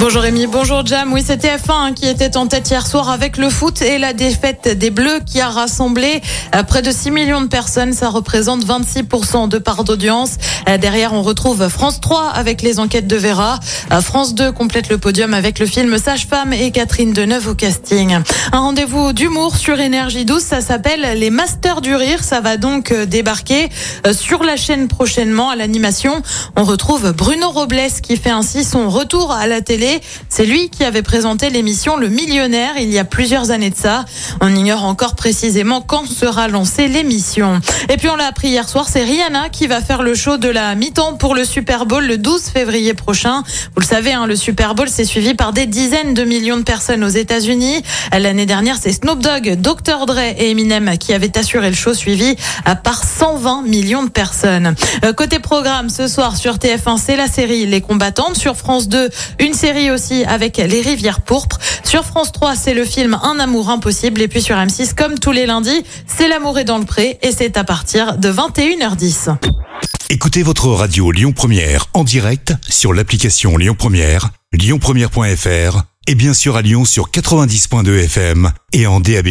Bonjour Rémi, bonjour Jam. Oui, c'était F1 hein, qui était en tête hier soir avec le foot et la défaite des Bleus qui a rassemblé euh, près de 6 millions de personnes. Ça représente 26% de part d'audience. Euh, Derrière, on retrouve France 3 avec les enquêtes de Vera. Euh, France 2 complète le podium avec le film Sage-Femme et Catherine Deneuve au casting. Un rendez-vous d'humour sur Énergie 12. Ça s'appelle les Masters du Rire. Ça va donc débarquer sur la chaîne prochainement à l'animation. On retrouve Bruno Robles qui fait ainsi son retour à la télé. C'est lui qui avait présenté l'émission Le Millionnaire il y a plusieurs années de ça. On ignore encore précisément quand sera lancée l'émission. Et puis on l'a appris hier soir, c'est Rihanna qui va faire le show de la mi-temps pour le Super Bowl le 12 février prochain. Vous le savez, hein, le Super Bowl c'est suivi par des dizaines de millions de personnes aux États-Unis. L'année dernière, c'est Snoop Dogg, Dr Dre et Eminem qui avaient assuré le show suivi à par 120 millions de personnes. Euh, Côté programme, ce soir sur TF1, c'est la série Les Combattantes. Sur France 2, une série aussi avec Les Rivières Pourpres. Sur France 3, c'est le film Un amour impossible. Et puis sur M6, comme tous les lundis, c'est L'amour est dans le pré. Et c'est à partir de 21h10. Écoutez votre radio Lyon Première en direct sur l'application Lyon Première, lyonpremière.fr et bien sûr à Lyon sur 90.2 FM et en DAB+.